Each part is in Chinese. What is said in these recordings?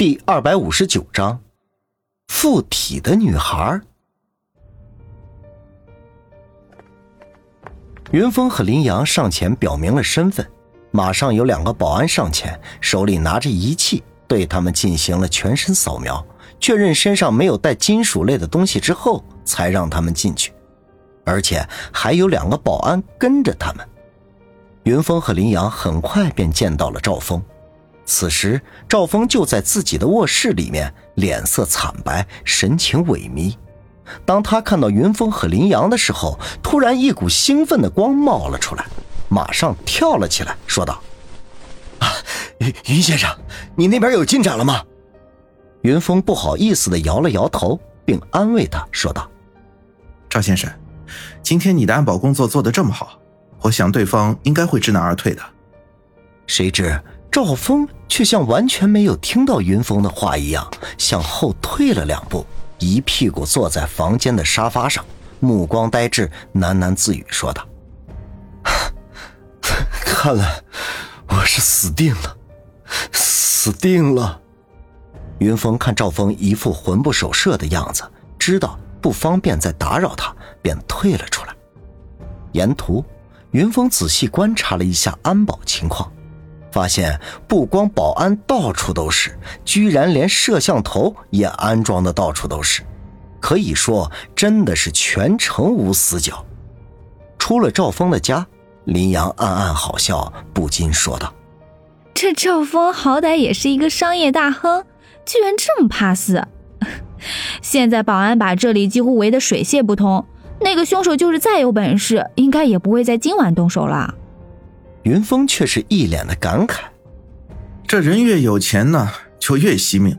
第二百五十九章，附体的女孩。云峰和林阳上前表明了身份，马上有两个保安上前，手里拿着仪器，对他们进行了全身扫描，确认身上没有带金属类的东西之后，才让他们进去。而且还有两个保安跟着他们。云峰和林阳很快便见到了赵峰。此时，赵峰就在自己的卧室里面，脸色惨白，神情萎靡。当他看到云峰和林阳的时候，突然一股兴奋的光冒了出来，马上跳了起来，说道：“啊，云先生，你那边有进展了吗？”云峰不好意思的摇了摇头，并安慰他说道：“赵先生，今天你的安保工作做得这么好，我想对方应该会知难而退的。”谁知。赵峰却像完全没有听到云峰的话一样，向后退了两步，一屁股坐在房间的沙发上，目光呆滞，喃喃自语说道：“ 看来我是死定了，死定了。”云峰看赵峰一副魂不守舍的样子，知道不方便再打扰他，便退了出来。沿途，云峰仔细观察了一下安保情况。发现不光保安到处都是，居然连摄像头也安装的到处都是，可以说真的是全程无死角。出了赵峰的家，林阳暗暗好笑，不禁说道：“这赵峰好歹也是一个商业大亨，居然这么怕死。现在保安把这里几乎围得水泄不通，那个凶手就是再有本事，应该也不会在今晚动手了。”云峰却是一脸的感慨：“这人越有钱呢，就越惜命。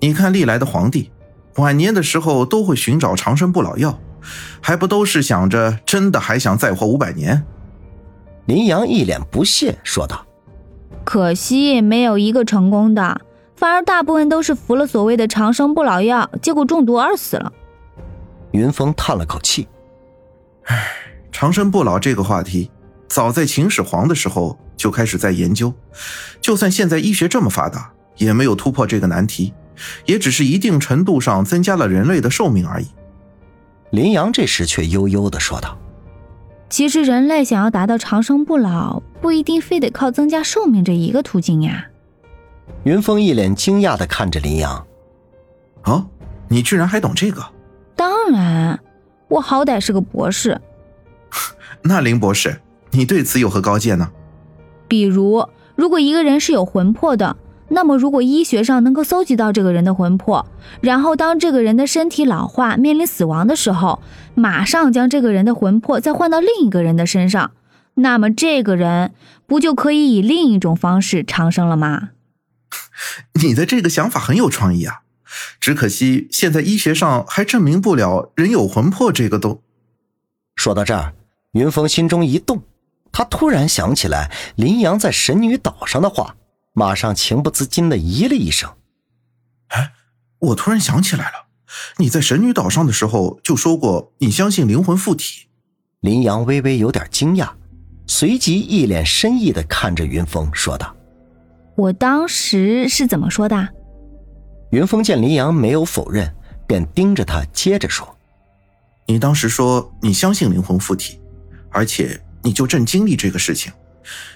你看历来的皇帝，晚年的时候都会寻找长生不老药，还不都是想着真的还想再活五百年？”林阳一脸不屑说道：“可惜没有一个成功的，反而大部分都是服了所谓的长生不老药，结果中毒而死了。”云峰叹了口气：“唉，长生不老这个话题。”早在秦始皇的时候就开始在研究，就算现在医学这么发达，也没有突破这个难题，也只是一定程度上增加了人类的寿命而已。林阳这时却悠悠的说道：“其实人类想要达到长生不老，不一定非得靠增加寿命这一个途径呀。”云峰一脸惊讶的看着林阳：“啊，你居然还懂这个？当然，我好歹是个博士。那林博士。”你对此有何高见呢？比如，如果一个人是有魂魄的，那么如果医学上能够搜集到这个人的魂魄，然后当这个人的身体老化面临死亡的时候，马上将这个人的魂魄再换到另一个人的身上，那么这个人不就可以以另一种方式长生了吗？你的这个想法很有创意啊，只可惜现在医学上还证明不了人有魂魄这个都。说到这儿，云峰心中一动。他突然想起来林阳在神女岛上的话，马上情不自禁的咦了一声：“哎，我突然想起来了，你在神女岛上的时候就说过你相信灵魂附体。”林阳微微有点惊讶，随即一脸深意的看着云峰说道：“我当时是怎么说的？”云峰见林阳没有否认，便盯着他接着说：“你当时说你相信灵魂附体，而且……”你就正经历这个事情，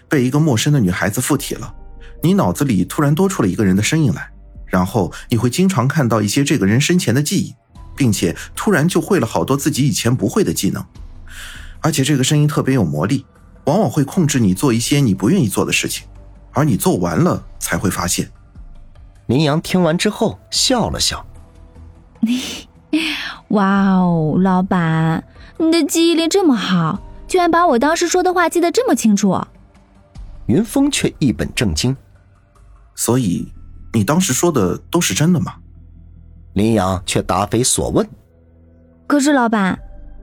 被一个陌生的女孩子附体了，你脑子里突然多出了一个人的身影来，然后你会经常看到一些这个人生前的记忆，并且突然就会了好多自己以前不会的技能，而且这个声音特别有魔力，往往会控制你做一些你不愿意做的事情，而你做完了才会发现。林阳听完之后笑了笑：“ 哇哦，老板，你的记忆力这么好。”居然把我当时说的话记得这么清楚，云峰却一本正经。所以你当时说的都是真的吗？林阳却答非所问。可是老板，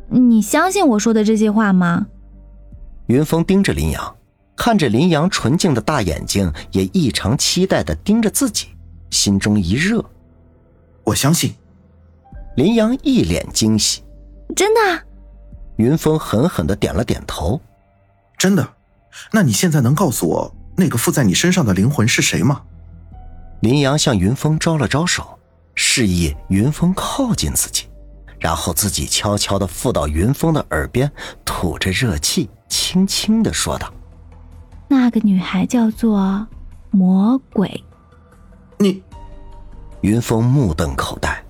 你相信我说的这些话吗？云峰盯着林阳，看着林阳纯净的大眼睛，也异常期待的盯着自己，心中一热。我相信。林阳一脸惊喜。真的。云峰狠狠的点了点头，真的？那你现在能告诉我那个附在你身上的灵魂是谁吗？林阳向云峰招了招手，示意云峰靠近自己，然后自己悄悄的附到云峰的耳边，吐着热气，轻轻的说道：“那个女孩叫做魔鬼。”你，云峰目瞪口呆，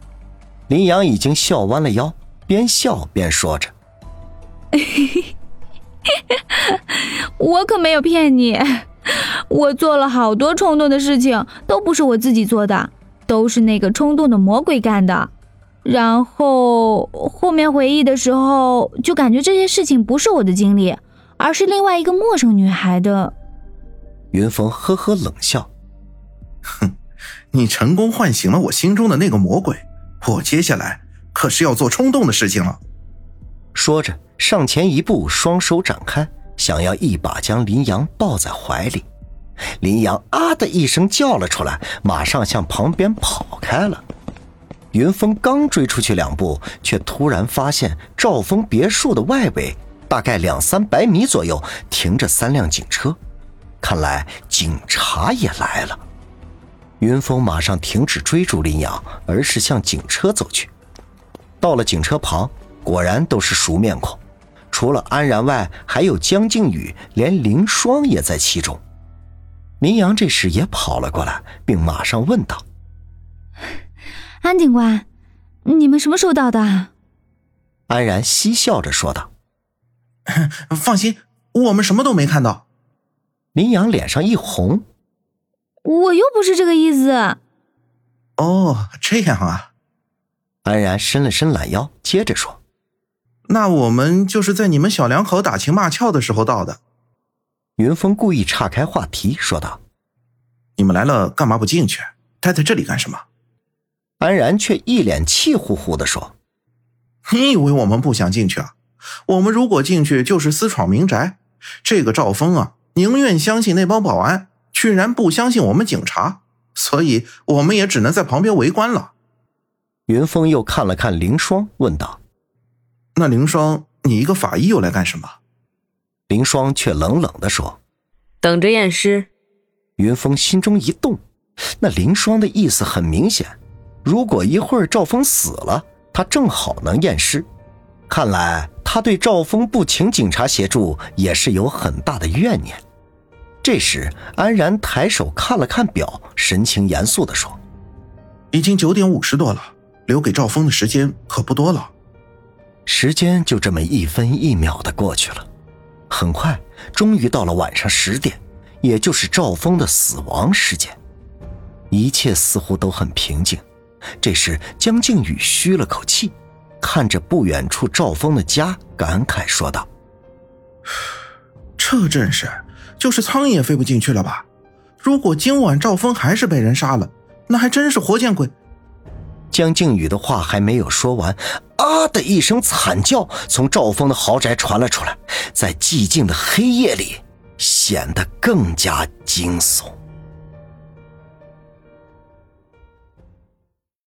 林阳已经笑弯了腰，边笑边说着。我可没有骗你，我做了好多冲动的事情，都不是我自己做的，都是那个冲动的魔鬼干的。然后后面回忆的时候，就感觉这些事情不是我的经历，而是另外一个陌生女孩的。云峰呵呵冷笑，哼，你成功唤醒了我心中的那个魔鬼，我接下来可是要做冲动的事情了。说着。上前一步，双手展开，想要一把将林阳抱在怀里。林阳啊的一声叫了出来，马上向旁边跑开了。云峰刚追出去两步，却突然发现赵峰别墅的外围，大概两三百米左右停着三辆警车，看来警察也来了。云峰马上停止追逐林阳，而是向警车走去。到了警车旁，果然都是熟面孔。除了安然外，还有江靖宇，连凌霜也在其中。林阳这时也跑了过来，并马上问道：“安警官，你们什么时候到的？”安然嬉笑着说道：“ 放心，我们什么都没看到。”林阳脸上一红：“我又不是这个意思。”哦，这样啊。安然伸了伸懒腰，接着说。那我们就是在你们小两口打情骂俏的时候到的。云峰故意岔开话题说道：“你们来了，干嘛不进去？待在这里干什么？”安然却一脸气呼呼的说：“你以为我们不想进去啊？我们如果进去就是私闯民宅。这个赵峰啊，宁愿相信那帮保安，居然不相信我们警察，所以我们也只能在旁边围观了。”云峰又看了看凌霜，问道。那凌霜，你一个法医又来干什么？凌霜却冷冷的说：“等着验尸。”云峰心中一动，那凌霜的意思很明显，如果一会儿赵峰死了，他正好能验尸。看来他对赵峰不请警察协助也是有很大的怨念。这时，安然抬手看了看表，神情严肃的说：“已经九点五十多了，留给赵峰的时间可不多了。”时间就这么一分一秒的过去了，很快，终于到了晚上十点，也就是赵峰的死亡时间。一切似乎都很平静。这时，江靖宇吁了口气，看着不远处赵峰的家，感慨说道：“这阵势，就是苍蝇也飞不进去了吧？如果今晚赵峰还是被人杀了，那还真是活见鬼！”江靖宇的话还没有说完，啊的一声惨叫从赵峰的豪宅传了出来，在寂静的黑夜里显得更加惊悚。